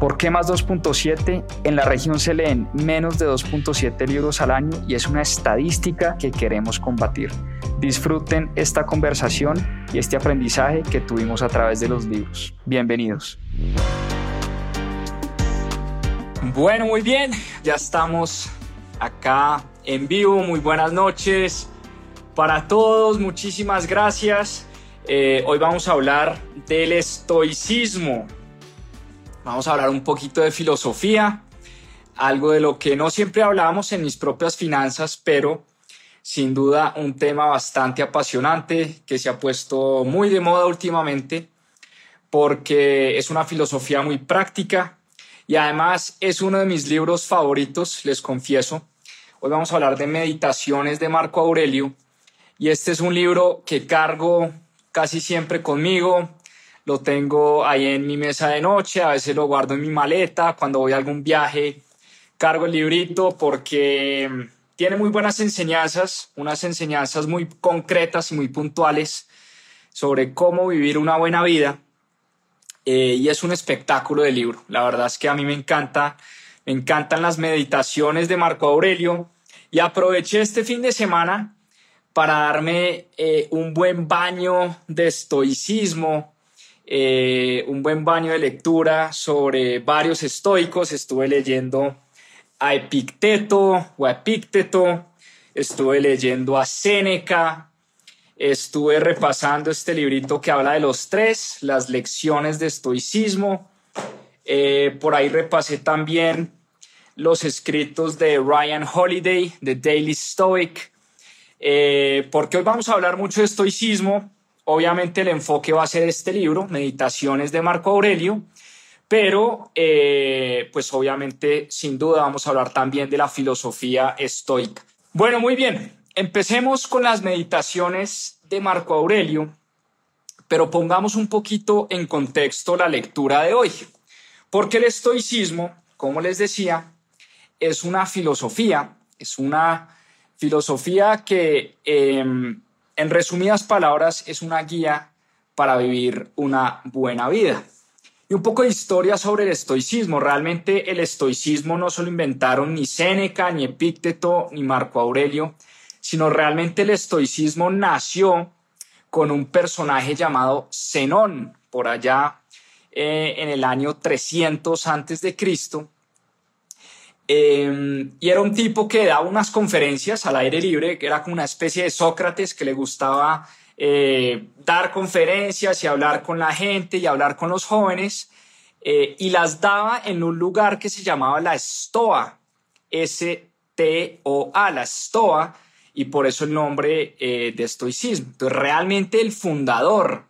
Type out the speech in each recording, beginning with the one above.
¿Por qué más 2.7? En la región se leen menos de 2.7 libros al año y es una estadística que queremos combatir. Disfruten esta conversación y este aprendizaje que tuvimos a través de los libros. Bienvenidos. Bueno, muy bien, ya estamos acá en vivo. Muy buenas noches para todos, muchísimas gracias. Eh, hoy vamos a hablar del estoicismo. Vamos a hablar un poquito de filosofía, algo de lo que no siempre hablamos en mis propias finanzas, pero sin duda un tema bastante apasionante que se ha puesto muy de moda últimamente porque es una filosofía muy práctica y además es uno de mis libros favoritos, les confieso. Hoy vamos a hablar de Meditaciones de Marco Aurelio y este es un libro que cargo casi siempre conmigo lo tengo ahí en mi mesa de noche, a veces lo guardo en mi maleta, cuando voy a algún viaje cargo el librito porque mm, tiene muy buenas enseñanzas, unas enseñanzas muy concretas y muy puntuales sobre cómo vivir una buena vida. Eh, y es un espectáculo de libro. La verdad es que a mí me encanta, me encantan las meditaciones de Marco Aurelio y aproveché este fin de semana para darme eh, un buen baño de estoicismo, eh, un buen baño de lectura sobre varios estoicos. Estuve leyendo a Epicteto o a Epicteto, estuve leyendo a Séneca, estuve repasando este librito que habla de los tres, las lecciones de estoicismo. Eh, por ahí repasé también los escritos de Ryan Holiday, de Daily Stoic, eh, porque hoy vamos a hablar mucho de estoicismo Obviamente el enfoque va a ser este libro, Meditaciones de Marco Aurelio, pero eh, pues obviamente sin duda vamos a hablar también de la filosofía estoica. Bueno, muy bien, empecemos con las meditaciones de Marco Aurelio, pero pongamos un poquito en contexto la lectura de hoy, porque el estoicismo, como les decía, es una filosofía, es una filosofía que... Em, en resumidas palabras, es una guía para vivir una buena vida. Y un poco de historia sobre el estoicismo. Realmente el estoicismo no solo inventaron ni Séneca, ni Epícteto, ni Marco Aurelio, sino realmente el estoicismo nació con un personaje llamado Zenón, por allá eh, en el año 300 antes de Cristo, Em, y era un tipo que daba unas conferencias al aire libre, que era como una especie de Sócrates que le gustaba eh, dar conferencias y hablar con la gente y hablar con los jóvenes, eh, y las daba en un lugar que se llamaba la Stoa, S-T-O-A, la Stoa, y por eso el nombre eh, de estoicismo. Entonces, realmente el fundador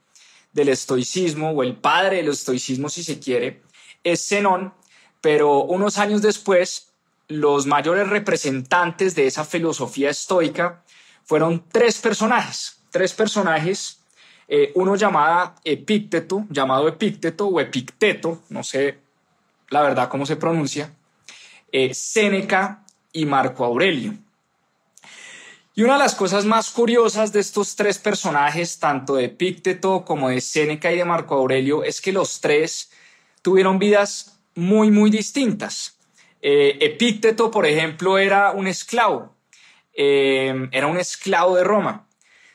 del estoicismo, o el padre del estoicismo, si se quiere, es Zenón, pero unos años después, los mayores representantes de esa filosofía estoica fueron tres personajes, tres personajes, eh, uno llamado Epícteto, llamado Epícteto o Epicteto, no sé la verdad cómo se pronuncia, eh, Séneca y Marco Aurelio. Y una de las cosas más curiosas de estos tres personajes, tanto de Epícteto como de Séneca y de Marco Aurelio, es que los tres tuvieron vidas muy, muy distintas. Eh, Epícteto, por ejemplo, era un esclavo, eh, era un esclavo de Roma.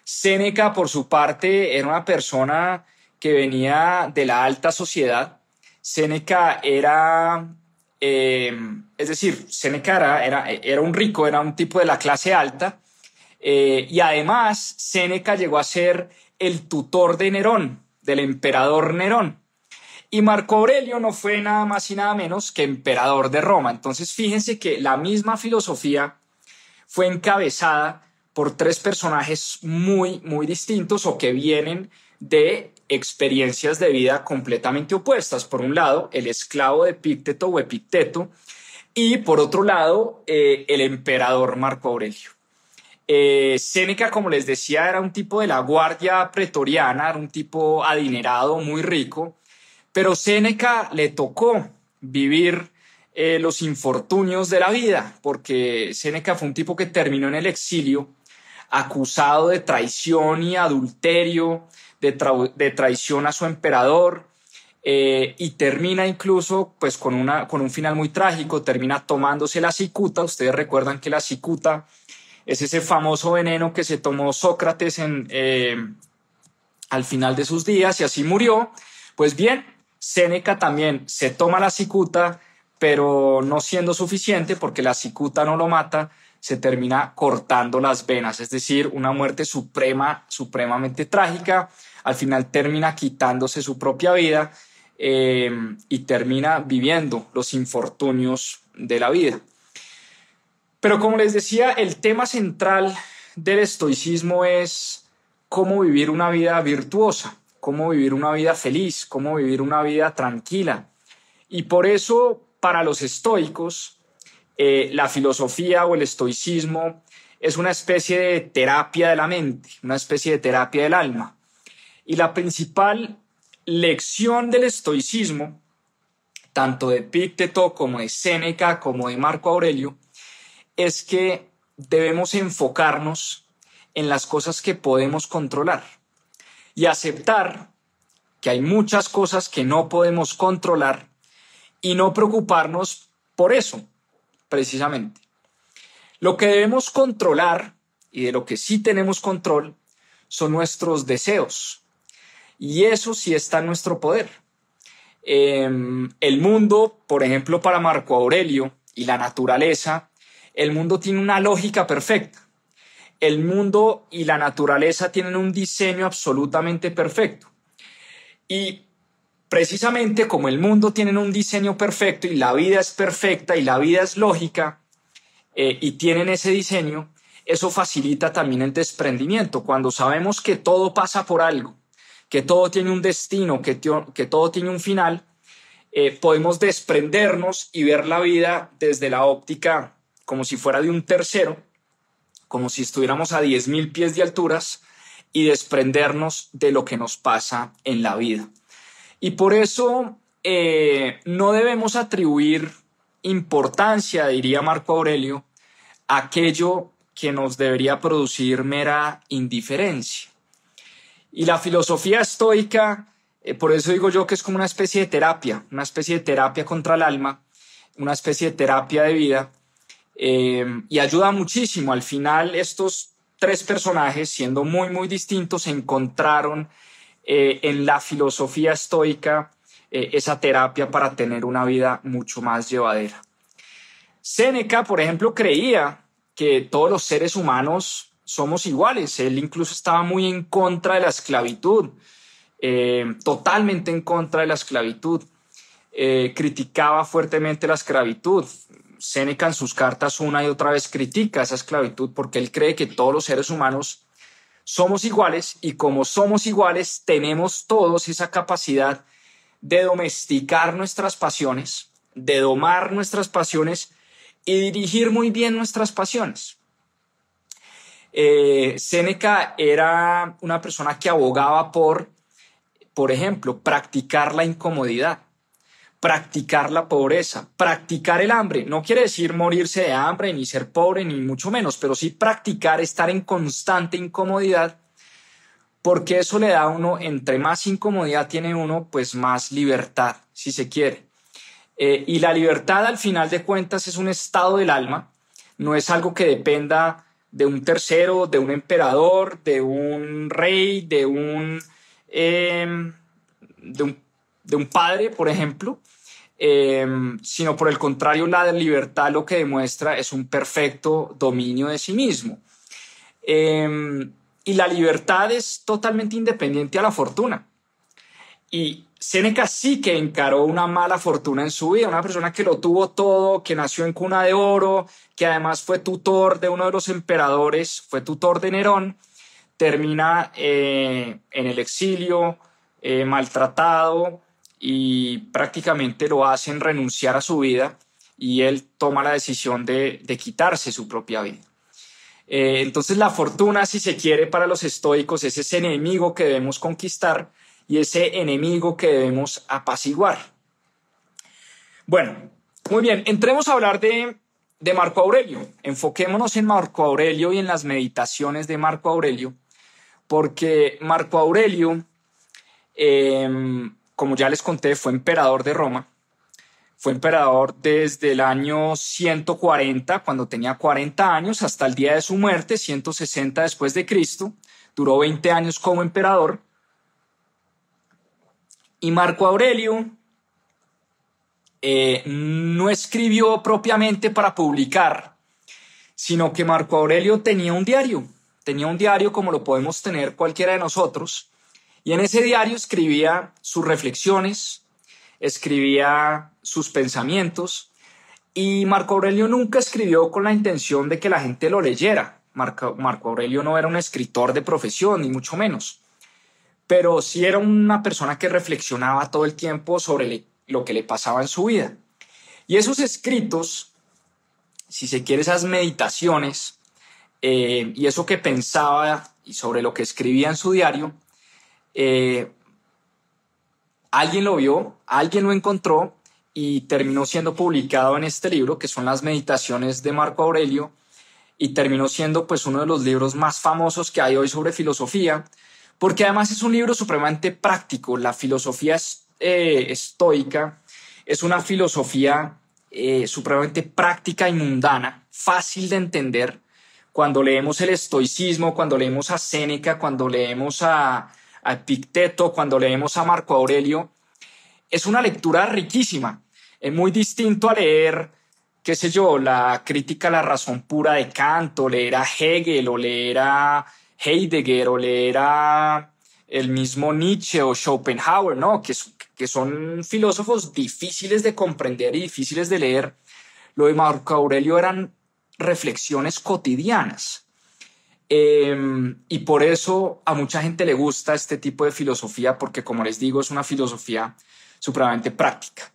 Séneca, por su parte, era una persona que venía de la alta sociedad. Séneca era, eh, es decir, Séneca era, era, un rico, era un tipo de la clase alta. Eh, y además, Séneca llegó a ser el tutor de Nerón, del emperador Nerón. Y Marco Aurelio no fue nada más y nada menos que emperador de Roma. Entonces, fíjense que la misma filosofía fue encabezada por tres personajes muy, muy distintos o que vienen de experiencias de vida completamente opuestas. Por un lado, el esclavo de Epícteto o Epicteto y por otro lado, eh, el emperador Marco Aurelio. Eh, Séneca, como les decía, era un tipo de la guardia pretoriana, era un tipo adinerado, muy rico, pero Séneca le tocó vivir eh, los infortunios de la vida, porque Séneca fue un tipo que terminó en el exilio, acusado de traición y adulterio, de, traición a su emperador, eh, y termina incluso pues con, una, con un final muy trágico, termina tomándose la cicuta, ustedes recuerdan que la cicuta es ese famoso veneno que se tomó Sócrates en, eh, al final de sus días y así murió, pues bien, Séneca también se toma la cicuta, pero no siendo suficiente porque la cicuta no lo mata, se termina cortando las venas, es decir, una muerte suprema, supremamente trágica. Al final termina quitándose su propia vida eh, y termina viviendo los infortunios de la vida. Pero como les decía, el tema central del estoicismo es cómo vivir una vida virtuosa cómo vivir una vida feliz, cómo vivir una vida tranquila. Y por eso, para los estoicos, eh, la filosofía o el estoicismo es una especie de terapia de la mente, una especie de terapia del alma. Y la principal lección del estoicismo, tanto de Epicteto como de Séneca como de Marco Aurelio, es que debemos enfocarnos en las cosas que podemos controlar y aceptar que hay muchas cosas que no podemos controlar y no preocuparnos por eso, precisamente. Lo que debemos controlar y de lo que sí tenemos control son nuestros deseos. Y eso sí está en nuestro poder. Em, el mundo, por ejemplo, para Marco Aurelio y la naturaleza, el mundo tiene una lógica perfecta el mundo y la naturaleza tienen un diseño absolutamente perfecto. Y precisamente como el mundo tiene un diseño perfecto y la vida es perfecta y la vida es lógica eh, y tienen ese diseño, eso facilita también el desprendimiento. Cuando sabemos que todo pasa por algo, que todo tiene un destino, que, todo tiene un final, eh, podemos desprendernos y ver la vida desde la óptica como si fuera de un tercero como si estuviéramos a 10.000 pies de alturas y desprendernos de lo que nos pasa en la vida. Y por eso eh, no debemos atribuir importancia, diría Marco Aurelio, a aquello que nos debería producir mera indiferencia. Y la filosofía estoica, eh, por eso digo yo que es como una especie de terapia, una especie de terapia contra el alma, una especie de terapia de vida, eh, y ayuda muchísimo. Al final estos tres personajes, siendo muy, muy distintos, encontraron eh, en la filosofía estoica eh, esa terapia para tener una vida mucho más llevadera. Séneca, por ejemplo, creía que todos los seres humanos somos iguales. Él incluso estaba muy en contra de la esclavitud, totalmente en contra de la esclavitud. criticaba fuertemente la esclavitud. Séneca en sus cartas una y otra vez critica esa esclavitud porque él cree que todos los seres humanos somos iguales y como somos iguales tenemos todos esa capacidad de domesticar nuestras pasiones, de domar nuestras pasiones y dirigir muy bien nuestras pasiones. Eh, Séneca era una persona que abogaba por, por ejemplo, practicar la incomodidad practicar la pobreza, practicar el hambre. No quiere decir morirse de hambre, ni ser pobre, ni mucho menos, pero sí practicar estar en constante incomodidad, porque eso le da a uno, entre más incomodidad tiene uno, pues más libertad, si se quiere. Eh, y la libertad, al final de cuentas, es un estado del alma, no es algo que dependa de un tercero, de un emperador, de un rey, de un, em, de un, de un padre, por ejemplo, Em, sino por el contrario, la libertad lo que demuestra es un perfecto dominio de sí mismo. Em, y la libertad es totalmente independiente a la fortuna. Y Séneca sí que encaró una mala fortuna en su vida, una persona que lo tuvo todo, que nació en cuna de oro, que además fue tutor de uno de los emperadores, fue tutor de Nerón, termina eh, en el exilio, eh, maltratado, y prácticamente lo hacen renunciar a su vida y él toma la decisión de, quitarse su propia vida. Eh, entonces la fortuna, si se quiere, para los estoicos es ese enemigo que debemos conquistar y ese enemigo que debemos apaciguar. Bueno, muy bien, entremos a hablar de, de Marco Aurelio. Enfoquémonos en Marco Aurelio y en las meditaciones de Marco Aurelio, porque Marco Aurelio em, como ya les conté, fue emperador de Roma. Fue emperador desde el año 140, cuando tenía 40 años, hasta el día de su muerte, 160 después de Cristo. Duró 20 años como emperador. Y Marco Aurelio eh, no escribió propiamente para publicar, sino que Marco Aurelio tenía un diario. Tenía un diario como lo podemos tener cualquiera de nosotros y en ese diario escribía sus reflexiones, escribía sus pensamientos y Marco Aurelio nunca escribió con la intención de que la gente lo leyera. Marco, Aurelio no era un escritor de profesión, ni mucho menos, pero sí era una persona que reflexionaba todo el tiempo sobre lo que le pasaba en su vida. Y esos escritos, si se quiere, esas meditaciones eh, y eso que pensaba y sobre lo que escribía en su diario, eh, alguien lo vio, alguien lo encontró y terminó siendo publicado en este libro, que son las meditaciones de Marco Aurelio, y terminó siendo pues uno de los libros más famosos que hay hoy sobre filosofía, porque además es un libro supremamente práctico. La filosofía eh, estoica es una filosofía eh, supremamente práctica y mundana, fácil de entender. Cuando leemos el estoicismo, cuando leemos a Séneca, cuando leemos a, a Epicteto, cuando leemos a Marco Aurelio, es una lectura riquísima. Es muy distinto a leer, qué sé yo, la crítica a la razón pura de Kant, o leer a Hegel, o leer a Heidegger, o leer a el mismo Nietzsche o Schopenhauer, ¿no? Que son filósofos difíciles de comprender y difíciles de leer. Lo de Marco Aurelio eran reflexiones cotidianas. Em, y por eso a mucha gente le gusta este tipo de filosofía, porque como les digo, es una filosofía supremamente práctica.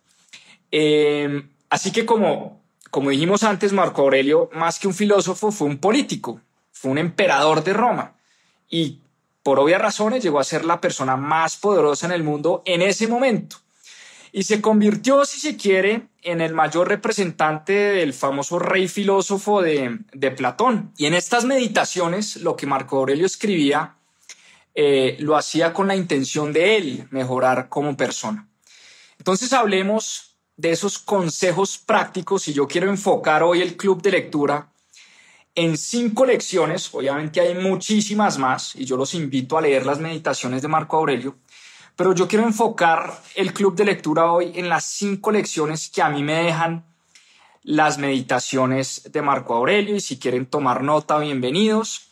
Em, así que como, como dijimos antes, Marco Aurelio, más que un filósofo, fue un político, fue un emperador de Roma. Y por obvias razones llegó a ser la persona más poderosa en el mundo en ese momento y se convirtió, si se quiere, en el mayor representante del famoso rey filósofo de, Platón. Y en estas meditaciones, lo que Marco Aurelio escribía, eh, lo hacía con la intención de él mejorar como persona. Entonces hablemos de esos consejos prácticos y yo quiero enfocar hoy el club de lectura en cinco lecciones, obviamente hay muchísimas más y yo los invito a leer las meditaciones de Marco Aurelio, pero yo quiero enfocar el club de lectura hoy en las cinco lecciones que a mí me dejan las meditaciones de Marco Aurelio y si quieren tomar nota, bienvenidos.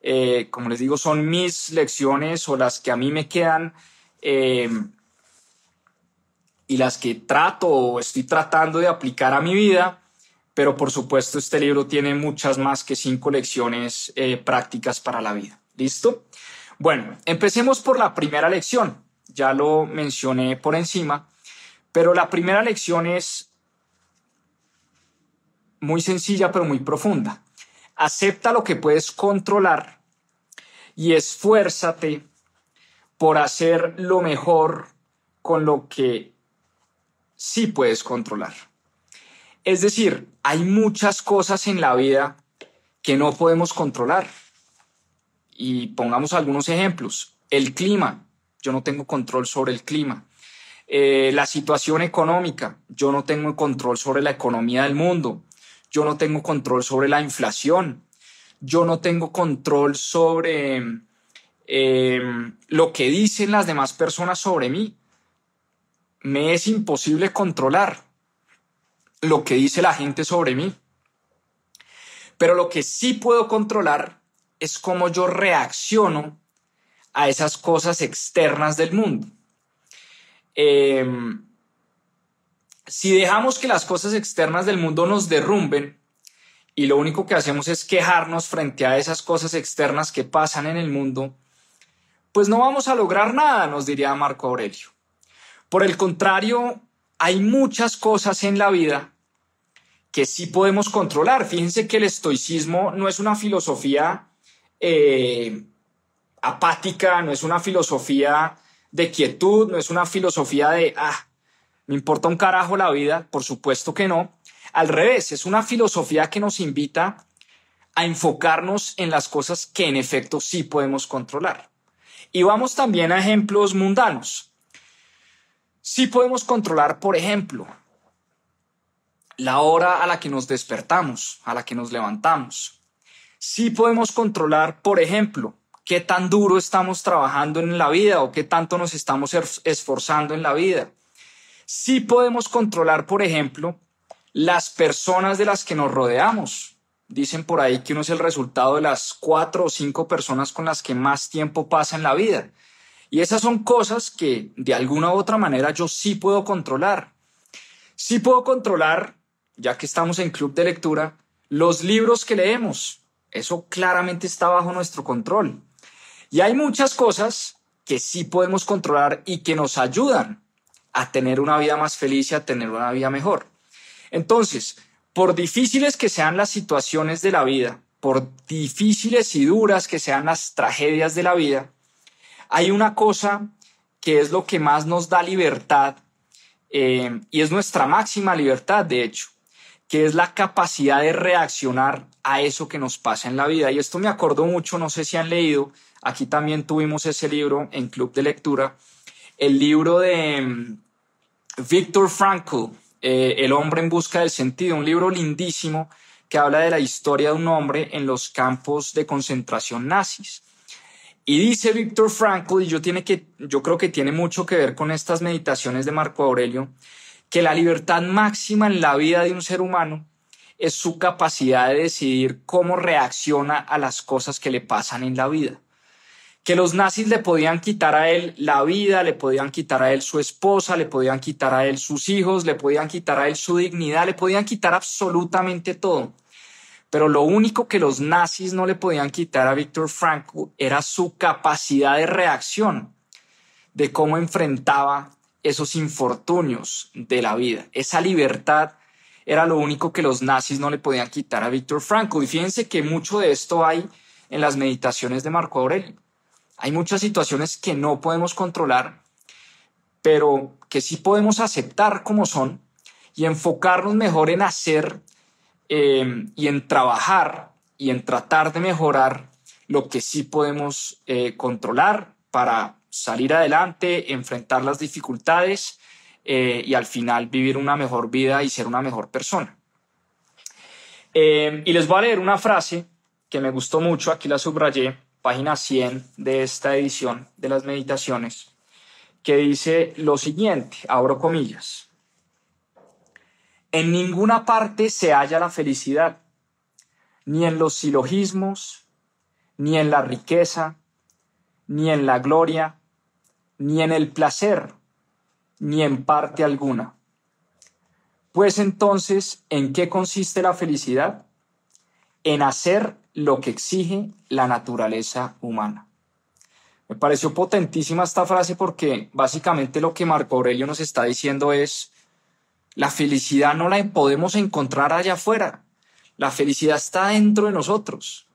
Eh, como les digo, son mis lecciones o las que a mí me quedan eh, y las que trato o estoy tratando de aplicar a mi vida, pero por supuesto este libro tiene muchas más que cinco lecciones eh, prácticas para la vida. ¿Listo? Bueno, empecemos por la primera lección ya lo mencioné por encima, pero la primera lección es muy sencilla pero muy profunda. Acepta lo que puedes controlar y esfuérzate por hacer lo mejor con lo que sí puedes controlar. Es decir, hay muchas cosas en la vida que no podemos controlar. Y pongamos algunos ejemplos. El clima, yo no tengo control sobre el clima. Eh, la situación económica, yo no tengo control sobre la economía del mundo. Yo no tengo control sobre la inflación. Yo no tengo control sobre eh, lo que dicen las demás personas sobre mí. Me es imposible controlar lo que dice la gente sobre mí. Pero lo que sí puedo controlar es cómo yo reacciono a esas cosas externas del mundo. Em, si dejamos que las cosas externas del mundo nos derrumben y lo único que hacemos es quejarnos frente a esas cosas externas que pasan en el mundo, pues no vamos a lograr nada, nos diría Marco Aurelio. Por el contrario, hay muchas cosas en la vida que sí podemos controlar. Fíjense que el estoicismo no es una filosofía eh, apática, no es una filosofía de quietud, no es una filosofía de, ah, me importa un carajo la vida, por supuesto que no. Al revés, es una filosofía que nos invita a enfocarnos en las cosas que en efecto sí podemos controlar. Y vamos también a ejemplos mundanos. Sí podemos controlar, por ejemplo, la hora a la que nos despertamos, a la que nos levantamos. Sí podemos controlar, por ejemplo, qué tan duro estamos trabajando en la vida o qué tanto nos estamos esforzando en la vida. Sí podemos controlar, por ejemplo, las personas de las que nos rodeamos. Dicen por ahí que uno es el resultado de las cuatro o cinco personas con las que más tiempo pasa en la vida. Y esas son cosas que de alguna u otra manera yo sí puedo controlar. Sí puedo controlar, ya que estamos en club de lectura, los libros que leemos. Eso claramente está bajo nuestro control. Y hay muchas cosas que sí podemos controlar y que nos ayudan a tener una vida más feliz y a tener una vida mejor. Entonces, por difíciles que sean las situaciones de la vida, por difíciles y duras que sean las tragedias de la vida, hay una cosa que es lo que más nos da libertad eh, y es nuestra máxima libertad, de hecho, que es la capacidad de reaccionar a eso que nos pasa en la vida. Y esto me acordó mucho, no sé si han leído, aquí también tuvimos ese libro en Club de Lectura, el libro de mm, Viktor Frankl, eh, El hombre en busca del sentido, un libro lindísimo que habla de la historia de un hombre en los campos de concentración nazis. Y dice Viktor Frankl, y yo, tiene que, yo creo que tiene mucho que ver con estas meditaciones de Marco Aurelio, que la libertad máxima en la vida de un ser humano es su capacidad de decidir cómo reacciona a las cosas que le pasan en la vida. Que los nazis le podían quitar a él la vida, le podían quitar a él su esposa, le podían quitar a él sus hijos, le podían quitar a él su dignidad, le podían quitar absolutamente todo. Pero lo único que los nazis no le podían quitar a Víctor Frankl era su capacidad de reacción, de cómo enfrentaba esos infortunios de la vida. Esa libertad era lo único que los nazis no le podían quitar a Víctor Frankl. Y fíjense que mucho de esto hay en las meditaciones de Marco Aurelio. Hay muchas situaciones que no podemos controlar, pero que sí podemos aceptar como son y enfocarnos mejor en hacer eh, y en trabajar y en tratar de mejorar lo que sí podemos eh, controlar para salir adelante, enfrentar las dificultades eh, y al final vivir una mejor vida y ser una mejor persona. Eh, y les voy a leer una frase que me gustó mucho, aquí la subrayé, página 100 de esta edición de las meditaciones, que dice lo siguiente, abro comillas. En ninguna parte se halla la felicidad, ni en los silogismos, ni en la riqueza, ni en la gloria, ni en el placer, ni en parte alguna. Pues entonces, ¿en qué consiste la felicidad? En hacer lo que exige la naturaleza humana. Me pareció potentísima esta frase porque básicamente lo que Marco Aurelio nos está diciendo es, la felicidad no la podemos encontrar allá afuera, la felicidad está dentro de nosotros.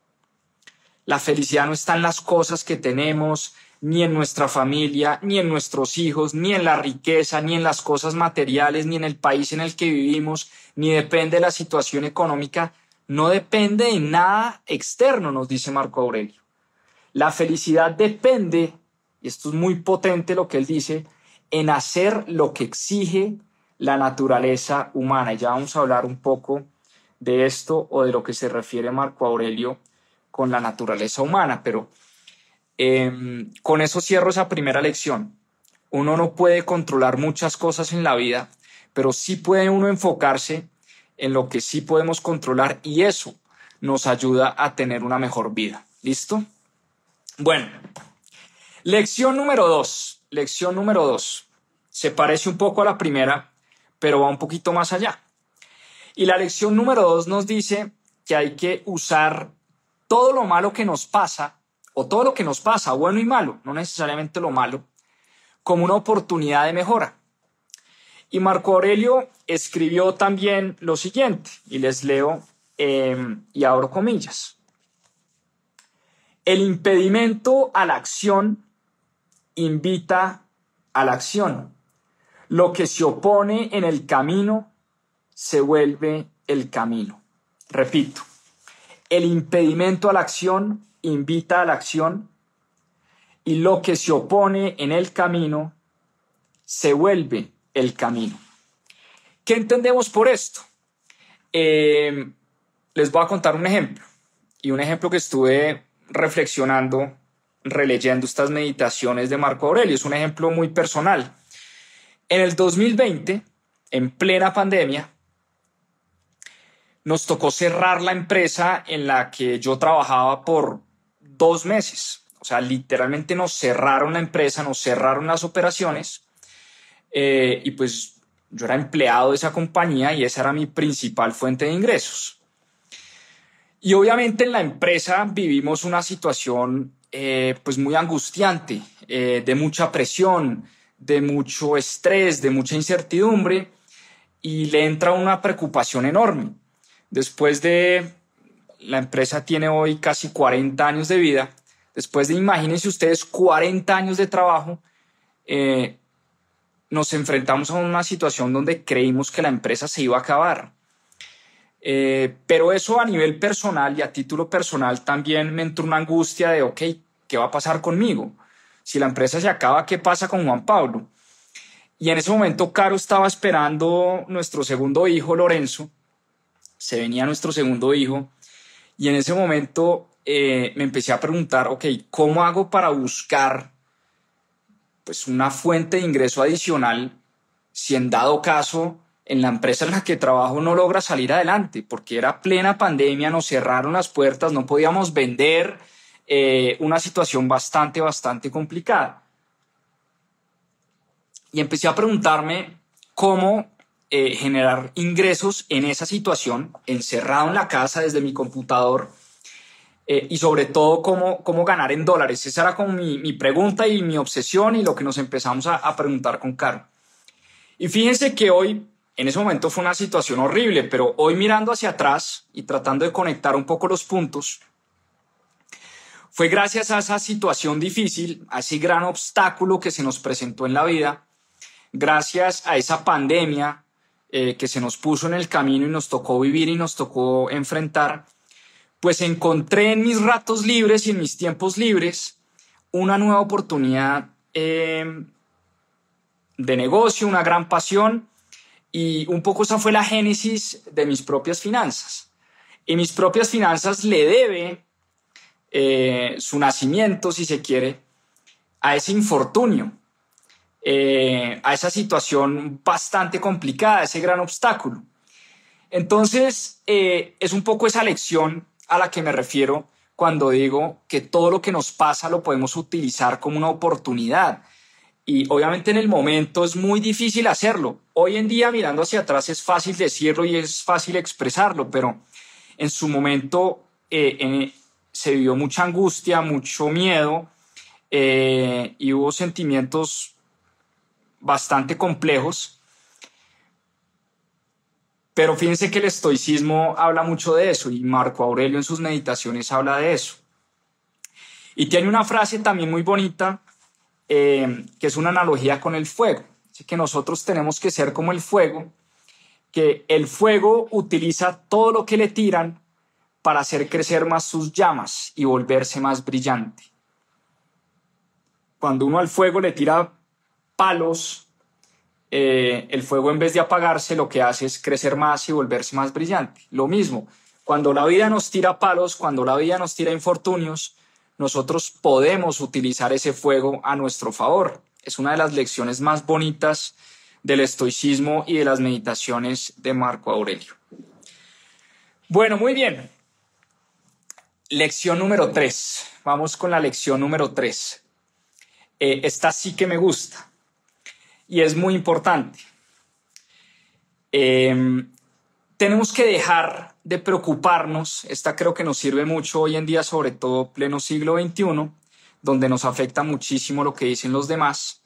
La felicidad no está en las cosas que tenemos, ni en nuestra familia, ni en nuestros hijos, ni en la riqueza, ni en las cosas materiales, ni en el país en el que vivimos, ni depende de la situación económica, no depende de nada externo, nos dice Marco Aurelio. La felicidad depende, y esto es muy potente lo que él dice, en hacer lo que exige la naturaleza humana. Ya vamos a hablar un poco de esto o de lo que se refiere Marco Aurelio con la naturaleza humana, pero em, con eso cierro esa primera lección. Uno no puede controlar muchas cosas en la vida, pero sí puede uno enfocarse en lo que sí podemos controlar y eso nos ayuda a tener una mejor vida. ¿Listo? Bueno, lección número dos. Lección número dos. Se parece un poco a la primera, pero va un poquito más allá. Y la lección número dos nos dice que hay que usar todo lo malo que nos pasa, todo lo que nos pasa, bueno y malo, no necesariamente lo malo, como una oportunidad de mejora. Y Marco Aurelio escribió también lo siguiente, y les leo em, y abro comillas. El impedimento a la acción invita a la acción. Lo que se opone en el camino se vuelve el camino. Repito, el impedimento a la acción invita a la acción y lo que se opone en el camino se vuelve el camino. ¿Qué entendemos por esto? Eh, les voy a contar un ejemplo y un ejemplo que estuve reflexionando, releyendo estas meditaciones de Marco Aurelio. Es un ejemplo muy personal. En el 2020, en plena pandemia, nos tocó cerrar la empresa en la que yo trabajaba por dos meses. O sea, literalmente nos cerraron la empresa, nos cerraron las operaciones eh, y pues yo era empleado de esa compañía y esa era mi principal fuente de ingresos. Y obviamente en la empresa vivimos una situación eh, pues muy angustiante, eh, de mucha presión, de mucho estrés, de mucha incertidumbre y le entra una preocupación enorme. Después de, la empresa tiene hoy casi 40 años de vida, después de, imagínense ustedes, 40 años de trabajo, eh, nos enfrentamos a una situación donde creímos que la empresa se iba a acabar. Eh, pero eso a nivel personal y a título personal también me entró una angustia de, ok, ¿qué va a pasar conmigo? Si la empresa se acaba, ¿qué pasa con Juan Pablo? Y en ese momento Caro estaba esperando nuestro segundo hijo, Lorenzo, se venía nuestro segundo hijo y en ese momento eh, me empecé a preguntar, ok, ¿cómo hago para buscar pues una fuente de ingreso adicional si en dado caso en la empresa en la que trabajo no logra salir adelante? Porque era plena pandemia, nos cerraron las puertas, no podíamos vender, eh, una situación bastante, bastante complicada. Y empecé a preguntarme cómo eh, generar ingresos en esa situación, encerrado en la casa desde mi computador, eh, y sobre todo cómo, cómo ganar en dólares. Esa era como mi, mi pregunta y mi obsesión y lo que nos empezamos a, a preguntar con Caro. Y fíjense que hoy, en ese momento fue una situación horrible, pero hoy mirando hacia atrás y tratando de conectar un poco los puntos, fue gracias a esa situación difícil, a ese gran obstáculo que se nos presentó en la vida, gracias a esa pandemia, eh, que se nos puso en el camino y nos tocó vivir y nos tocó enfrentar, pues encontré en mis ratos libres y en mis tiempos libres una nueva oportunidad eh, de negocio, una gran pasión y un poco esa fue la génesis de mis propias finanzas. Y mis propias finanzas le debe eh, su nacimiento, si se quiere, a ese infortunio, eh, a esa situación bastante complicada, ese gran obstáculo. Entonces, eh, es un poco esa lección a la que me refiero cuando digo que todo lo que nos pasa lo podemos utilizar como una oportunidad. Y obviamente en el momento es muy difícil hacerlo. Hoy en día, mirando hacia atrás, es fácil decirlo y es fácil expresarlo, pero en su momento eh, se vivió mucha angustia, mucho miedo y hubo sentimientos bastante complejos. Pero fíjense que el estoicismo habla mucho de eso y Marco Aurelio en sus meditaciones habla de eso. Y tiene una frase también muy bonita, eh, que es una analogía con el fuego. Que nosotros tenemos que ser como el fuego, que el fuego utiliza todo lo que le tiran para hacer crecer más sus llamas y volverse más brillante. Cuando uno al fuego le tira palos, eh, el fuego en vez de apagarse lo que hace es crecer más y volverse más brillante. Lo mismo, cuando la vida nos tira palos, cuando la vida nos tira infortunios, nosotros podemos utilizar ese fuego a nuestro favor. Es una de las lecciones más bonitas del estoicismo y de las meditaciones de Marco Aurelio. Bueno, muy bien. Lección número tres. Vamos con la lección número tres. Eh, esta sí que me gusta y es muy importante. Em, tenemos que dejar de preocuparnos, esta creo que nos sirve mucho hoy en día, sobre todo pleno siglo XXI, donde nos afecta muchísimo lo que dicen los demás.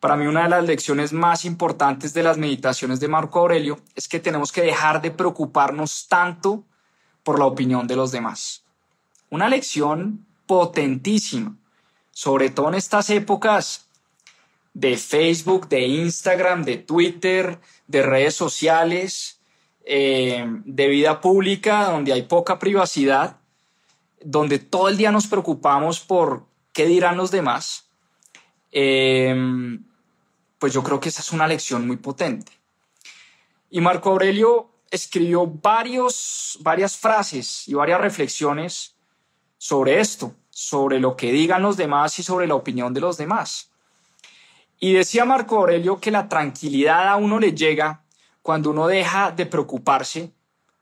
Para mí una de las lecciones más importantes de las meditaciones de Marco Aurelio es que tenemos que dejar de preocuparnos tanto por la opinión de los demás. Una lección potentísima, sobre todo en estas épocas de Facebook, de Instagram, de Twitter, de redes sociales, eh, de vida pública, donde hay poca privacidad, donde todo el día nos preocupamos por qué dirán los demás, em, pues yo creo que esa es una lección muy potente. Y Marco Aurelio escribió varios, varias frases y varias reflexiones sobre esto, sobre lo que digan los demás y sobre la opinión de los demás. Y decía Marco Aurelio que la tranquilidad a uno le llega cuando uno deja de preocuparse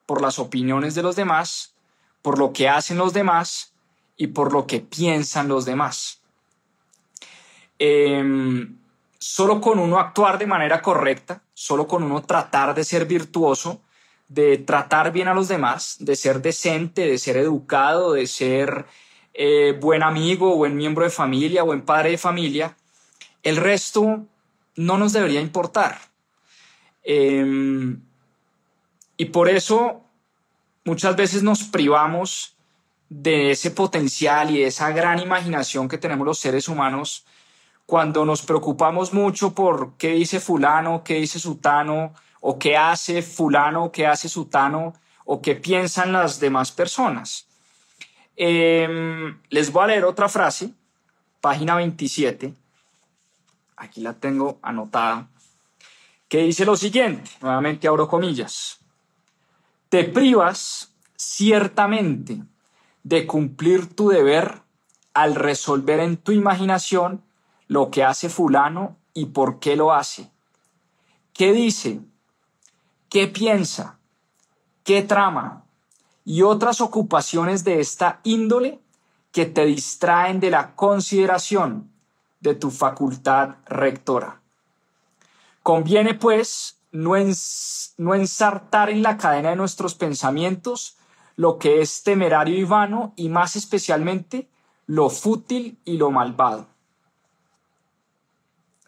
por las opiniones de los demás, por lo que hacen los demás y por lo que piensan los demás. Em, solo con uno actuar de manera correcta, solo con uno tratar de ser virtuoso, de tratar bien a los demás, de ser decente, de ser educado, de ser eh, buen amigo, buen miembro de familia, buen padre de familia, el resto no nos debería importar. Em, y por eso muchas veces nos privamos de ese potencial y de esa gran imaginación que tenemos los seres humanos cuando nos preocupamos mucho por qué dice fulano, qué dice sutano, o qué hace fulano, qué hace sutano, o qué piensan las demás personas. Em, les voy a leer otra frase, página 27 aquí la tengo anotada, que dice lo siguiente, nuevamente abro comillas, te privas ciertamente de cumplir tu deber al resolver en tu imaginación lo que hace fulano y por qué lo hace. ¿Qué dice? ¿Qué piensa? ¿Qué trama? Y otras ocupaciones de esta índole que te distraen de la consideración de tu facultad rectora. Conviene, pues, no, ensartar en la cadena de nuestros pensamientos lo que es temerario y vano y más especialmente lo fútil y lo malvado.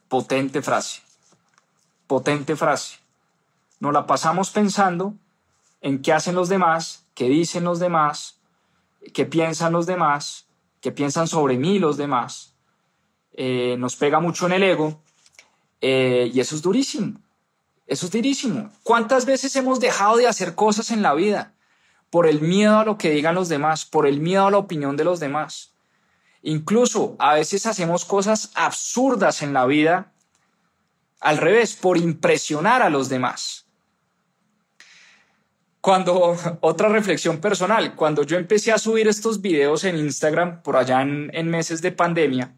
Potente frase. Potente frase. Nos la pasamos pensando en qué hacen los demás, qué dicen los demás, qué piensan los demás, qué piensan sobre mí los demás. Eh, nos pega mucho en el ego eh, y eso es durísimo. Eso es durísimo. ¿Cuántas veces hemos dejado de hacer cosas en la vida por el miedo a lo que digan los demás, por el miedo a la opinión de los demás? Incluso a veces hacemos cosas absurdas en la vida al revés, por impresionar a los demás. Cuando, otra reflexión personal, cuando yo empecé a subir estos videos en Instagram por allá en meses de pandemia,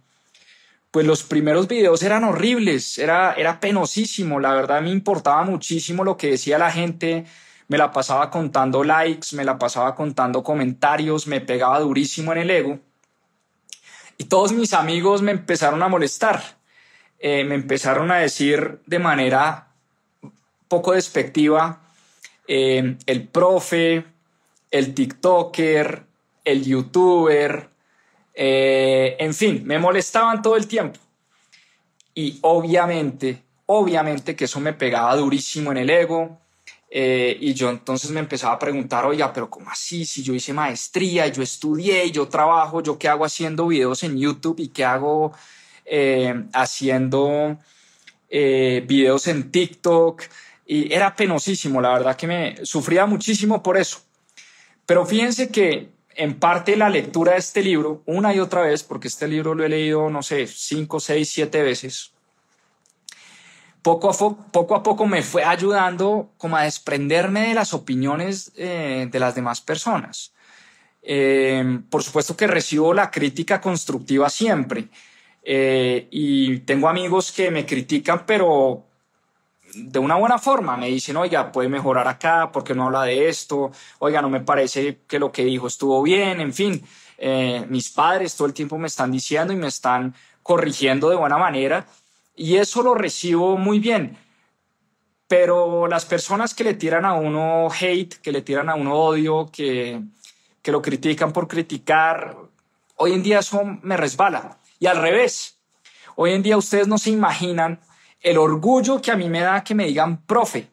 pues los primeros videos eran horribles, era, era penosísimo, la verdad me importaba muchísimo lo que decía la gente, me la pasaba contando likes, me la pasaba contando comentarios, me pegaba durísimo en el ego. Y todos mis amigos me empezaron a molestar, eh, me empezaron a decir de manera poco despectiva, eh, el profe, el TikToker, el youtuber, eh, en fin, me molestaban todo el tiempo. Y obviamente, obviamente que eso me pegaba durísimo en el ego. Eh, y yo entonces me empezaba a preguntar, oiga, pero ¿cómo así? Si yo hice maestría, yo estudié, yo trabajo, yo qué hago haciendo videos en YouTube y qué hago eh, haciendo eh, videos en TikTok. Y era penosísimo, la verdad que me sufría muchísimo por eso. Pero fíjense que en parte la lectura de este libro, una y otra vez, porque este libro lo he leído, no sé, cinco, seis, siete veces, poco a, poco, a poco me fue ayudando como a desprenderme de las opiniones eh, de las demás personas. Eh, por supuesto que recibo la crítica constructiva siempre eh, y tengo amigos que me critican, pero de una buena forma. Me dicen, oiga, puede mejorar acá, porque no habla de esto? Oiga, no me parece que lo que dijo estuvo bien, en fin. mis padres todo el tiempo me están diciendo y me están corrigiendo de buena manera y eso lo recibo muy bien. Pero las personas que le tiran a uno hate, que le tiran a uno odio, que, que lo critican por criticar, hoy en día eso me resbala. Y al revés, hoy en día ustedes no se imaginan el orgullo que a mí me da que me digan profe.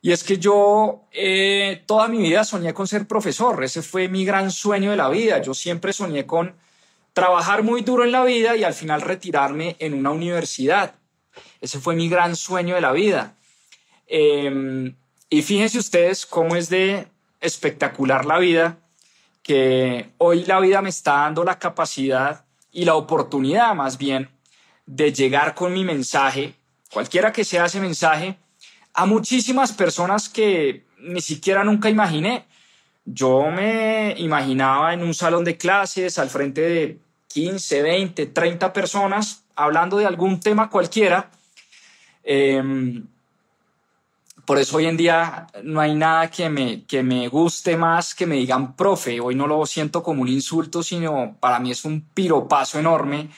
Y es que yo eh, toda mi vida soñé con ser profesor, ese fue mi gran sueño de la vida. Yo siempre soñé con trabajar muy duro en la vida y al final retirarme en una universidad. Ese fue mi gran sueño de la vida. Em, y fíjense ustedes cómo es de espectacular la vida, que hoy la vida me está dando la capacidad y la oportunidad más bien de llegar con mi mensaje, cualquiera que sea ese mensaje, a muchísimas personas que ni siquiera nunca imaginé. Yo me imaginaba en un salón de clases al frente de 15, 20, 30 personas hablando de algún tema cualquiera. Em, por eso hoy en día no hay nada que me, que me guste más que me digan profe. Hoy no lo siento como un insulto, sino para mí es un piropazo enorme.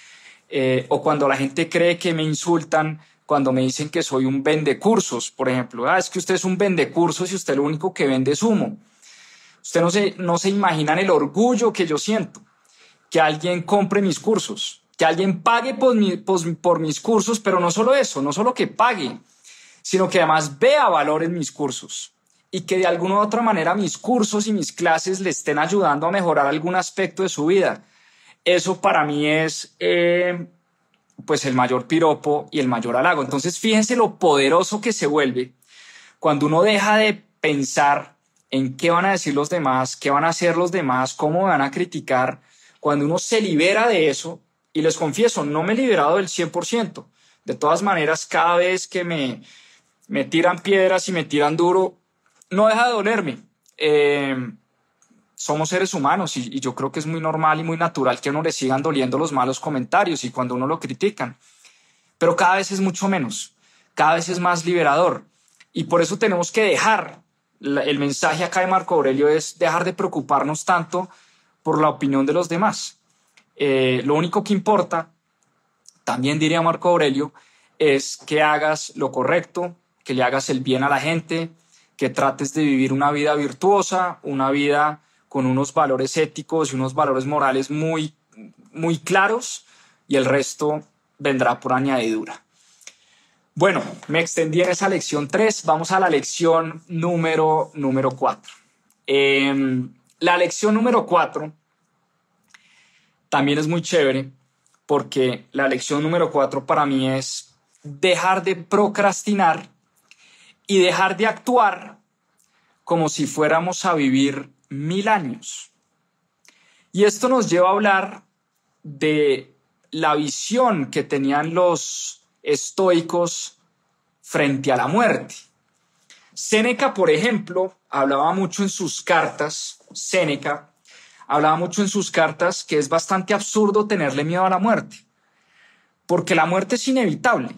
Eh, o cuando la gente cree que me insultan cuando me dicen que soy un vendecursos, por ejemplo. Ah, es que usted es un vendecursos y usted lo único que vende es humo. Usted no se, no se imaginan el orgullo que yo siento que alguien compre mis cursos, que alguien pague por, mis cursos, pero no solo eso, no solo que pague, sino que además vea valor en mis cursos y que de alguna u otra manera mis cursos y mis clases le estén ayudando a mejorar algún aspecto de su vida. Eso para mí es eh, pues el mayor piropo y el mayor halago. Entonces fíjense lo poderoso que se vuelve cuando uno deja de pensar en qué van a decir los demás, qué van a hacer los demás, cómo van a criticar, cuando uno se libera de eso, y les confieso, no me he liberado del 100%. De todas maneras, cada vez que me, me tiran piedras y me tiran duro, no deja de dolerme. Eh, somos seres humanos y, yo creo que es muy normal y muy natural que a uno le sigan doliendo los malos comentarios y cuando uno lo critican. Pero cada vez es mucho menos, cada vez es más liberador. Y por eso tenemos que dejar, el mensaje acá de Marco Aurelio es dejar de preocuparnos tanto por la opinión de los demás. Eh, lo único que importa, también diría Marco Aurelio, es que hagas lo correcto, que le hagas el bien a la gente, que trates de vivir una vida virtuosa, una vida con unos valores éticos y unos valores morales muy, muy claros y el resto vendrá por añadidura. Bueno, me extendí en esa lección 3, vamos a la lección número, número 4. La lección número cuatro también es muy chévere porque la lección número cuatro para mí es dejar de procrastinar y dejar de actuar como si fuéramos a vivir mil años. Y esto nos lleva a hablar de la visión que tenían los estoicos frente a la muerte. Séneca, por ejemplo, hablaba mucho en sus cartas Séneca hablaba mucho en sus cartas que es bastante absurdo tenerle miedo a la muerte, porque la muerte es inevitable.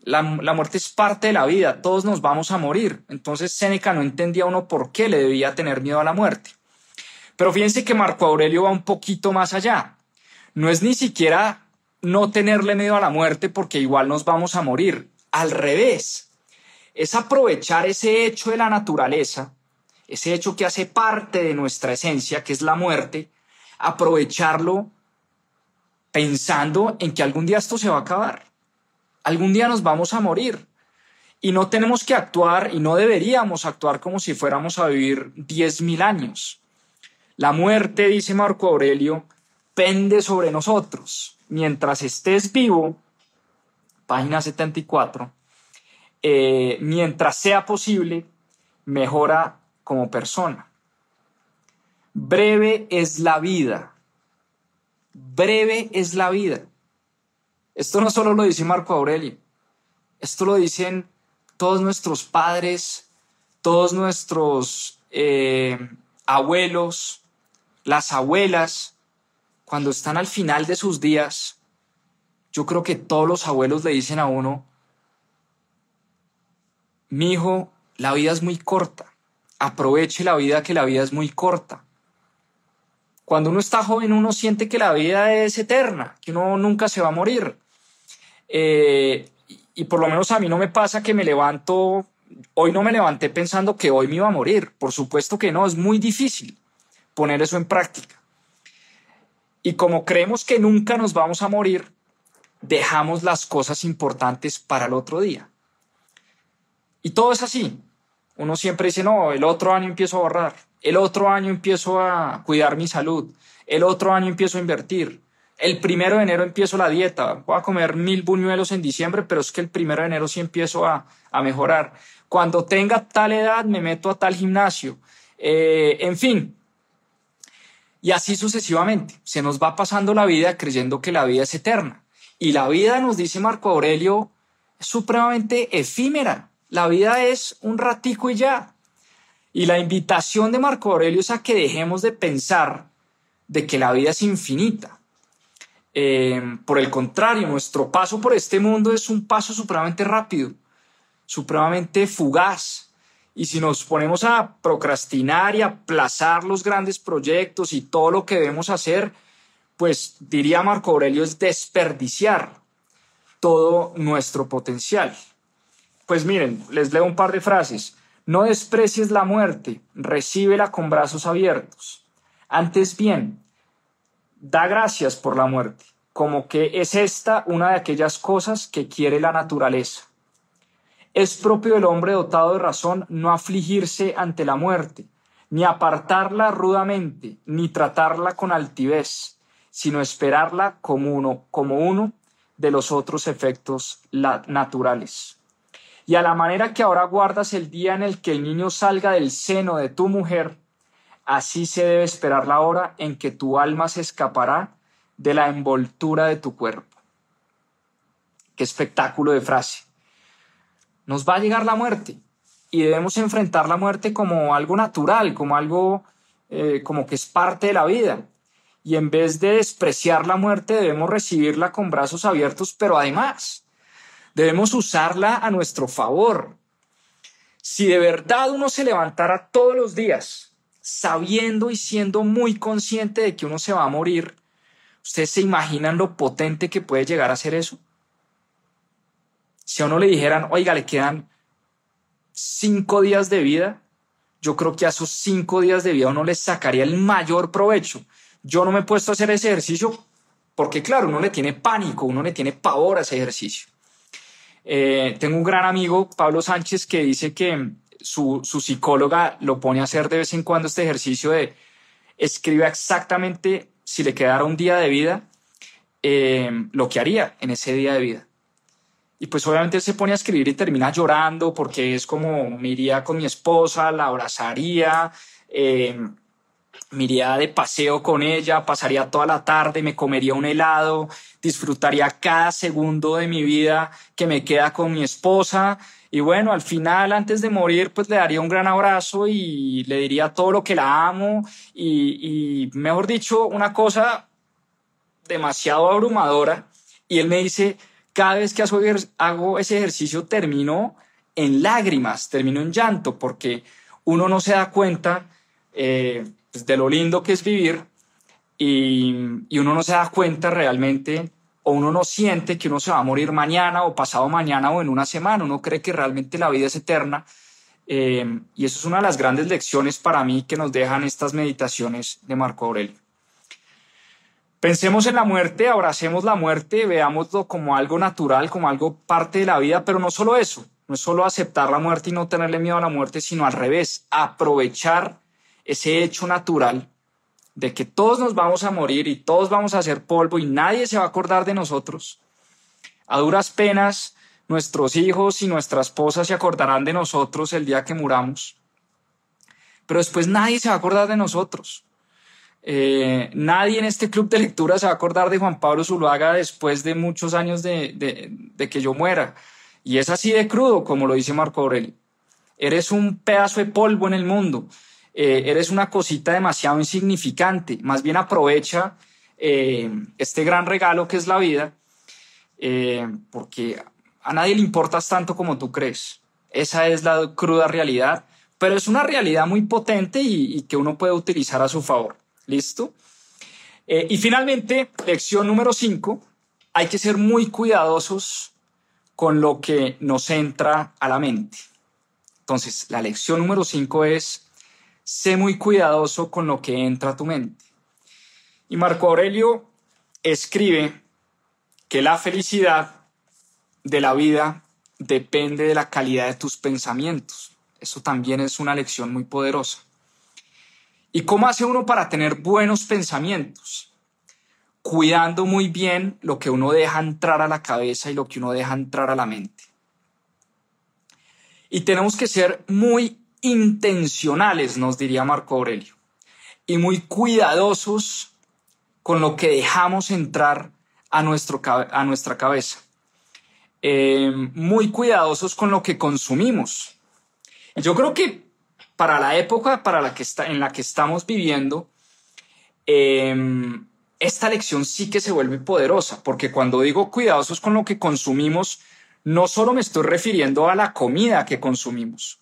La, muerte es parte de la vida, todos nos vamos a morir. Entonces Séneca no entendía uno por qué le debía tener miedo a la muerte. Pero fíjense que Marco Aurelio va un poquito más allá. No es ni siquiera no tenerle miedo a la muerte porque igual nos vamos a morir. Al revés, es aprovechar ese hecho de la naturaleza ese hecho que hace parte de nuestra esencia, que es la muerte, aprovecharlo pensando en que algún día esto se va a acabar. Algún día nos vamos a morir. Y no tenemos que actuar y no deberíamos actuar como si fuéramos a vivir 10.000 años. La muerte, dice Marco Aurelio, pende sobre nosotros. Mientras estés vivo, página 74, eh, mientras sea posible, mejora como persona. Breve es la vida. Breve es la vida. Esto no solo lo dice Marco Aurelio, esto lo dicen todos nuestros padres, todos nuestros eh, abuelos, las abuelas, cuando están al final de sus días, yo creo que todos los abuelos le dicen a uno, mi hijo, la vida es muy corta, aproveche la vida que la vida es muy corta. Cuando uno está joven uno siente que la vida es eterna, que uno nunca se va a morir. Eh, y por lo menos a mí no me pasa que me levanto, hoy no me levanté pensando que hoy me iba a morir. Por supuesto que no, es muy difícil poner eso en práctica. Y como creemos que nunca nos vamos a morir, dejamos las cosas importantes para el otro día. Y todo es así. Uno siempre dice, no, el otro año empiezo a ahorrar, el otro año empiezo a cuidar mi salud, el otro año empiezo a invertir, el primero de enero empiezo la dieta, voy a comer mil buñuelos en diciembre, pero es que el primero de enero sí empiezo a, mejorar. Cuando tenga tal edad me meto a tal gimnasio. Eh, en fin. Y así sucesivamente. Se nos va pasando la vida creyendo que la vida es eterna. Y la vida, nos dice Marco Aurelio, es supremamente efímera. La vida es un ratico y ya. Y la invitación de Marco Aurelio es a que dejemos de pensar de que la vida es infinita eh, por el contrario, nuestro paso por este mundo es un paso supremamente rápido, supremamente fugaz. Y si nos ponemos a procrastinar y aplazar los grandes proyectos y todo lo que debemos hacer, pues diría Marco Aurelio es desperdiciar todo nuestro potencial. Pues miren, les leo un par de frases. No desprecies la muerte, recíbela con brazos abiertos. Antes bien, da gracias por la muerte, como que es esta una de aquellas cosas que quiere la naturaleza. Es propio del hombre dotado de razón no afligirse ante la muerte, ni apartarla rudamente, ni tratarla con altivez, sino esperarla como uno, como uno de los otros efectos naturales. Y a la manera que ahora guardas el día en el que el niño salga del seno de tu mujer, Así se debe esperar la hora en que tu alma se escapará de la envoltura de tu cuerpo. Qué espectáculo de frase. Nos va a llegar la muerte y debemos enfrentar la muerte como algo natural, como algo eh, como que es parte de la vida. Y en vez de despreciar la muerte, debemos recibirla con brazos abiertos, pero además debemos usarla a nuestro favor. Si de verdad uno se levantara todos los días sabiendo y siendo muy consciente de que uno se va a morir, ¿ustedes se imaginan lo potente que puede llegar a ser eso? Si a uno le dijeran, oiga, le quedan cinco días de vida, yo creo que a esos cinco días de vida uno les sacaría el mayor provecho. Yo no me he puesto a hacer ese ejercicio porque, claro, uno le tiene pánico, uno le tiene pavor a ese ejercicio. Eh, tengo un gran amigo, Pablo Sánchez, que dice que su, psicóloga lo pone a hacer de vez en cuando este ejercicio de escribe exactamente si le quedara un día de vida, eh, lo que haría en ese día de vida. Y pues obviamente se pone a escribir y termina llorando porque es como me iría con mi esposa, la abrazaría, eh, me iría de paseo con ella, pasaría toda la tarde, me comería un helado, disfrutaría cada segundo de mi vida que me queda con mi esposa y bueno, al final, antes de morir, pues le daría un gran abrazo y le diría todo lo que la amo y, mejor dicho, una cosa demasiado abrumadora. Y él me dice, cada vez que hago ese ejercicio termino en lágrimas, termino en llanto, porque uno no se da cuenta eh, pues, de lo lindo que es vivir y, uno no se da cuenta realmente o uno no siente que uno se va a morir mañana o pasado mañana o en una semana, uno cree que realmente la vida es eterna. Eh, y eso es una de las grandes lecciones para mí que nos dejan estas meditaciones de Marco Aurelio. Pensemos en la muerte, abracemos la muerte, veámoslo como algo natural, como algo parte de la vida, pero no solo eso, No es solo aceptar la muerte y no tenerle miedo a la muerte, sino al revés, aprovechar ese hecho natural de que todos nos vamos a morir y todos vamos a hacer polvo y nadie se va a acordar de nosotros. A duras penas, nuestros hijos y nuestra esposa se acordarán de nosotros el día que muramos. Pero después nadie se va a acordar de nosotros. Eh, nadie en este club de lectura se va a acordar de Juan Pablo Zuluaga después de muchos años de, que yo muera. Y es así de crudo, como lo dice Marco Aurelio. Eres un pedazo de polvo en el mundo. Eh, eres una cosita demasiado insignificante. Más bien aprovecha eh, este gran regalo que es la vida, porque a nadie le importas tanto como tú crees. Esa es la cruda realidad, pero es una realidad muy potente y que uno puede utilizar a su favor. ¿Listo? y finalmente, lección número 5, hay que ser muy cuidadosos con lo que nos entra a la mente. Entonces, la lección número 5 es, sé muy cuidadoso con lo que entra a tu mente. Y Marco Aurelio escribe que la felicidad de la vida depende de la calidad de tus pensamientos. Eso también es una lección muy poderosa. ¿Y cómo hace uno para tener buenos pensamientos? cuidando muy bien lo que uno deja entrar a la cabeza y lo que uno deja entrar a la mente. Y tenemos que ser muy intencionales, nos diría Marco Aurelio, y muy cuidadosos con lo que dejamos entrar a, nuestro, a nuestra cabeza. Eh, muy cuidadosos con lo que consumimos. Yo creo que para la época para la que está, en la que estamos viviendo, eh, esta lección sí que se vuelve poderosa, porque cuando digo cuidadosos con lo que consumimos, no solo me estoy refiriendo a la comida que consumimos,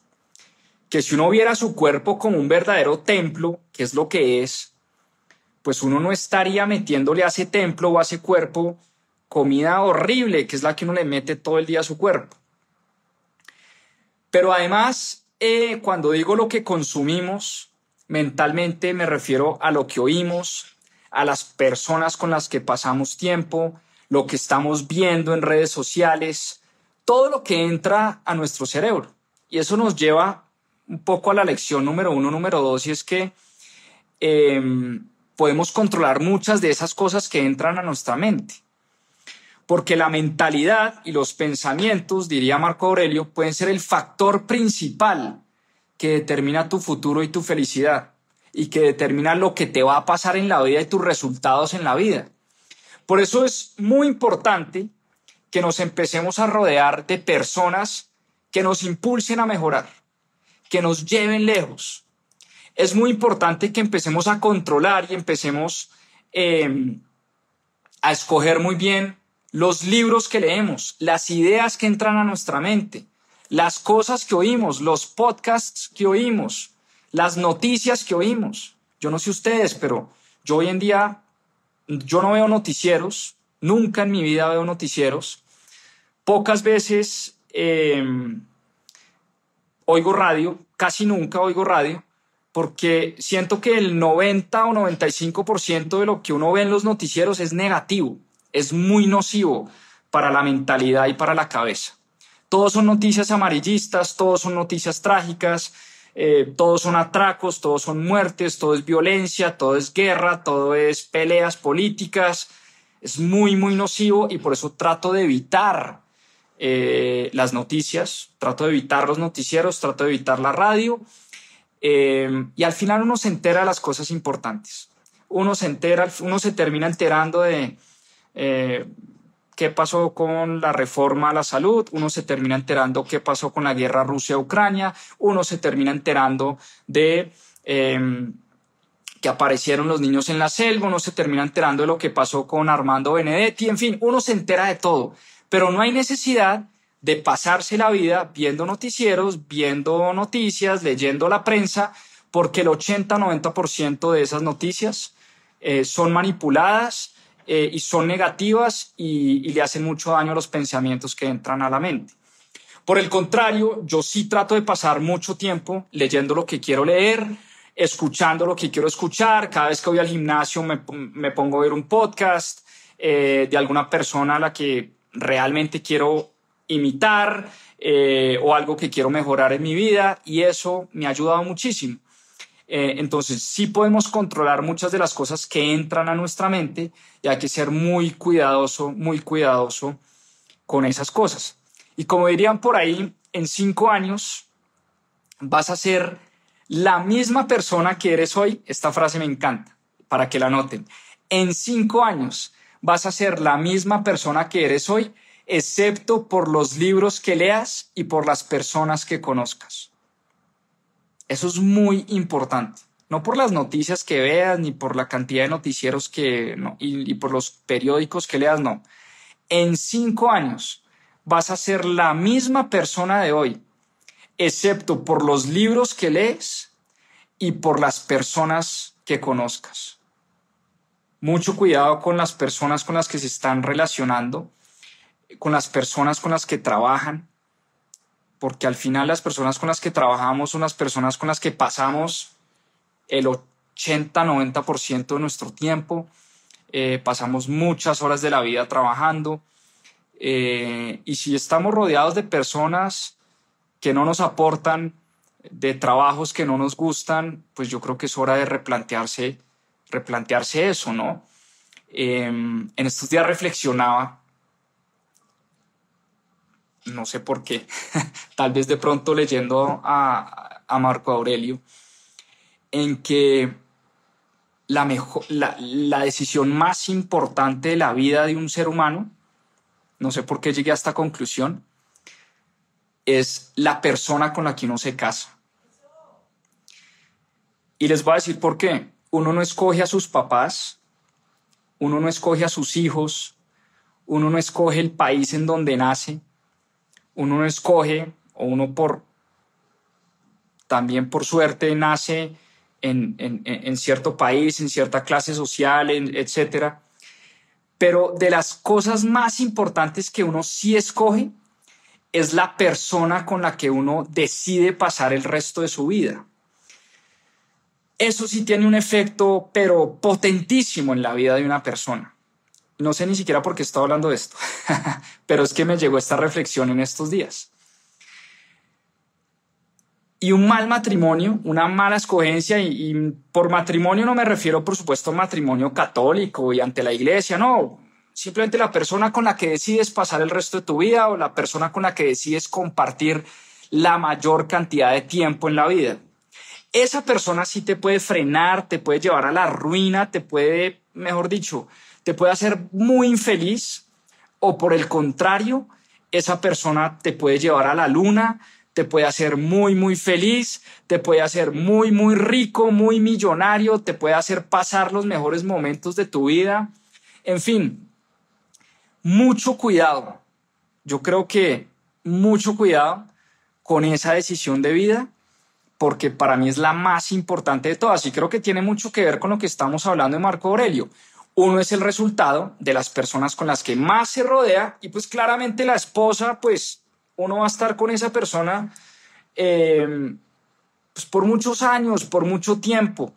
que si uno viera su cuerpo como un verdadero templo, que es lo que es, pues uno no estaría metiéndole a ese templo o a ese cuerpo comida horrible, que es la que uno le mete todo el día a su cuerpo. Pero además, eh, cuando digo lo que consumimos, mentalmente me refiero a lo que oímos, a las personas con las que pasamos tiempo, lo que estamos viendo en redes sociales, todo lo que entra a nuestro cerebro. Y eso nos lleva un poco a la lección número uno, número dos, y es que em, podemos controlar muchas de esas cosas que entran a nuestra mente. Porque la mentalidad y los pensamientos, diría Marco Aurelio, pueden ser el factor principal que determina tu futuro y tu felicidad y que determina lo que te va a pasar en la vida y tus resultados en la vida. Por eso es muy importante que nos empecemos a rodear de personas que nos impulsen a mejorar, que nos lleven lejos. Es muy importante que empecemos a controlar y empecemos em, a escoger muy bien los libros que leemos, las ideas que entran a nuestra mente, las cosas que oímos, los podcasts que oímos, las noticias que oímos. Yo no sé ustedes, pero yo hoy en día, yo no veo noticieros, nunca en mi vida veo noticieros. Pocas veces em, oigo radio, casi nunca oigo radio, porque siento que el 90 o 95% de lo que uno ve en los noticieros es negativo, es muy nocivo para la mentalidad y para la cabeza. Todos son noticias amarillistas, todos son noticias trágicas, eh, todos son atracos, todos son muertes, todo es violencia, todo es guerra, todo es peleas políticas. Es muy, muy nocivo y por eso trato de evitar eh, las noticias, trato de evitar los noticieros, trato de evitar la radio. Eh, y al final uno se entera de las cosas importantes. Uno se entera, uno se termina enterando de qué pasó con la reforma a la salud, uno se termina enterando qué pasó con la guerra Rusia-Ucrania, uno se termina enterando de em, que aparecieron los niños en la selva, uno se termina enterando de lo que pasó con Armando Benedetti, en fin, uno se entera de todo, pero no hay necesidad de pasarse la vida viendo noticieros, viendo noticias, leyendo la prensa, porque el 80-90% de esas noticias eh, son manipuladas, eh, y son negativas y, le hacen mucho daño a los pensamientos que entran a la mente. Por el contrario, yo sí trato de pasar mucho tiempo leyendo lo que quiero leer, escuchando lo que quiero escuchar. Cada vez que voy al gimnasio me, me pongo a ver un podcast eh, de alguna persona a la que realmente quiero imitar eh, o algo que quiero mejorar en mi vida y eso me ha ayudado muchísimo. Eh, entonces, sí podemos controlar muchas de las cosas que entran a nuestra mente y hay que ser muy cuidadoso, muy cuidadoso con esas cosas. Y como dirían por ahí, en cinco años vas a ser la misma persona que eres hoy. Esta frase me encanta, para que la noten. En cinco años vas a ser la misma persona que eres hoy, excepto por los libros que leas y por las personas que conozcas. Eso es muy importante. No por las noticias que veas, ni por la cantidad de noticieros que, no, y, y por los periódicos que leas, no. En cinco años vas a ser la misma persona de hoy, excepto por los libros que lees y por las personas que conozcas. Mucho cuidado con las personas con las que se están relacionando, con las personas con las que trabajan, porque al final las personas con las que trabajamos son las personas con las que pasamos el 80-90% de nuestro tiempo, eh, pasamos muchas horas de la vida trabajando, eh, y si estamos rodeados de personas que no nos aportan, de trabajos que no nos gustan, pues yo creo que es hora de replantearse, replantearse eso, ¿no? Em, en estos días reflexionaba no sé por qué, tal vez de pronto leyendo a, a Marco Aurelio, en que la, mejor, la, la, decisión más importante de la vida de un ser humano, no sé por qué llegué a esta conclusión, es la persona con la que uno se casa. Y les voy a decir por qué. Uno no escoge a sus papás, uno no escoge a sus hijos, uno no escoge el país en donde nace, uno no escoge o uno por también por suerte nace en, en, en cierto país, en cierta clase social, etc. Pero de las cosas más importantes que uno sí escoge es la persona con la que uno decide pasar el resto de su vida. Eso sí tiene un efecto, pero potentísimo en la vida de una persona. No sé ni siquiera por qué estoy hablando de esto, pero es que me llegó esta reflexión en estos días. Y un mal matrimonio, una mala escogencia, y, por matrimonio no me refiero, por supuesto, a matrimonio católico y ante la iglesia, no, simplemente la persona con la que decides pasar el resto de tu vida o la persona con la que decides compartir la mayor cantidad de tiempo en la vida. Esa persona sí te puede frenar, te puede llevar a la ruina, te puede, mejor dicho, te puede hacer muy infeliz o por el contrario, esa persona te puede llevar a la luna, te puede hacer muy, muy feliz, te puede hacer muy, muy rico, muy millonario, te puede hacer pasar los mejores momentos de tu vida. En fin, mucho cuidado. Yo creo que mucho cuidado con esa decisión de vida porque para mí es la más importante de todas y creo que tiene mucho que ver con lo que estamos hablando de Marco Aurelio. Uno es el resultado de las personas con las que más se rodea y pues claramente la esposa, pues uno va a estar con esa persona eh, pues por muchos años, por mucho tiempo.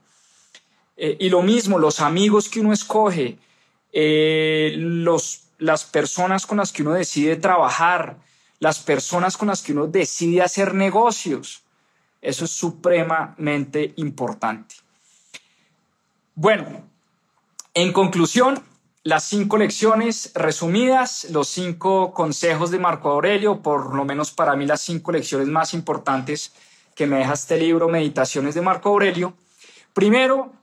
Eh, y lo mismo, los amigos que uno escoge, eh, los, las personas con las que uno decide trabajar, las personas con las que uno decide hacer negocios. Eso es supremamente importante. Bueno, en conclusión, las cinco lecciones resumidas, los cinco consejos de Marco Aurelio, por lo menos para mí las cinco lecciones más importantes que me deja este libro, Meditaciones de Marco Aurelio. Primero,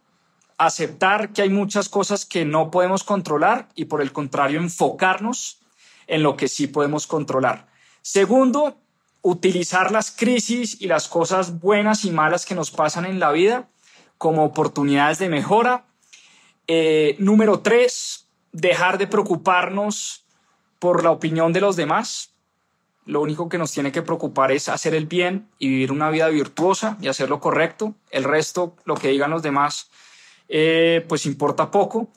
aceptar que hay muchas cosas que no podemos controlar y por el contrario enfocarnos en lo que sí podemos controlar. Segundo, utilizar las crisis y las cosas buenas y malas que nos pasan en la vida como oportunidades de mejora eh, número tres, dejar de preocuparnos por la opinión de los demás. Lo único que nos tiene que preocupar es hacer el bien y vivir una vida virtuosa y hacer lo correcto. El resto, lo que digan los demás, eh, pues importa poco.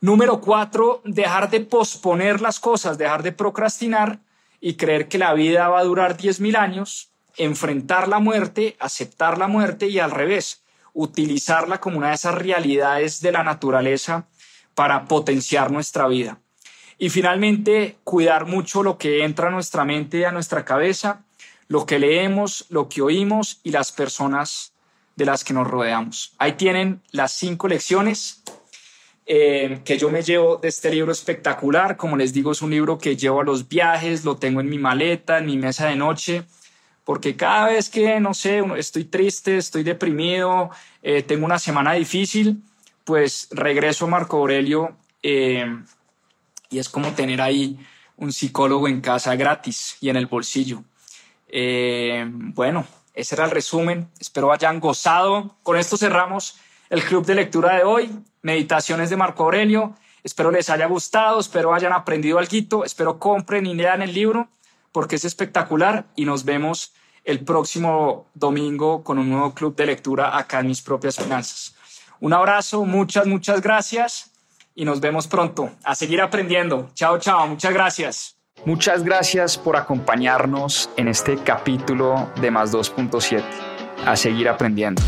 Número cuatro, dejar de posponer las cosas, dejar de procrastinar y creer que la vida va a durar 10.000 años, enfrentar la muerte, aceptar la muerte y al revés, utilizarla como una de esas realidades de la naturaleza para potenciar nuestra vida. Y finalmente, cuidar mucho lo que entra a nuestra mente, a nuestra cabeza, lo que leemos, lo que oímos y las personas de las que nos rodeamos. Ahí tienen las cinco lecciones eh, que yo me llevo de este libro espectacular. Como les digo, es un libro que llevo a los viajes, lo tengo en mi maleta, en mi mesa de noche, porque cada vez que, no sé, estoy triste, estoy deprimido, eh, tengo una semana difícil, pues regreso a Marco Aurelio eh, y es como tener ahí un psicólogo en casa gratis y en el bolsillo. bueno, ese era el resumen. Espero hayan gozado. Con esto cerramos el club de lectura de hoy, Meditaciones de Marco Aurelio. Espero les haya gustado, espero hayan aprendido algo, espero compren y lean el libro porque es espectacular y nos vemos el próximo domingo con un nuevo club de lectura acá en mis propias finanzas. Un abrazo, muchas, muchas gracias y nos vemos pronto. A seguir aprendiendo. Chao, chao, muchas gracias. Muchas gracias por acompañarnos en este capítulo de Más 2.7. A seguir aprendiendo.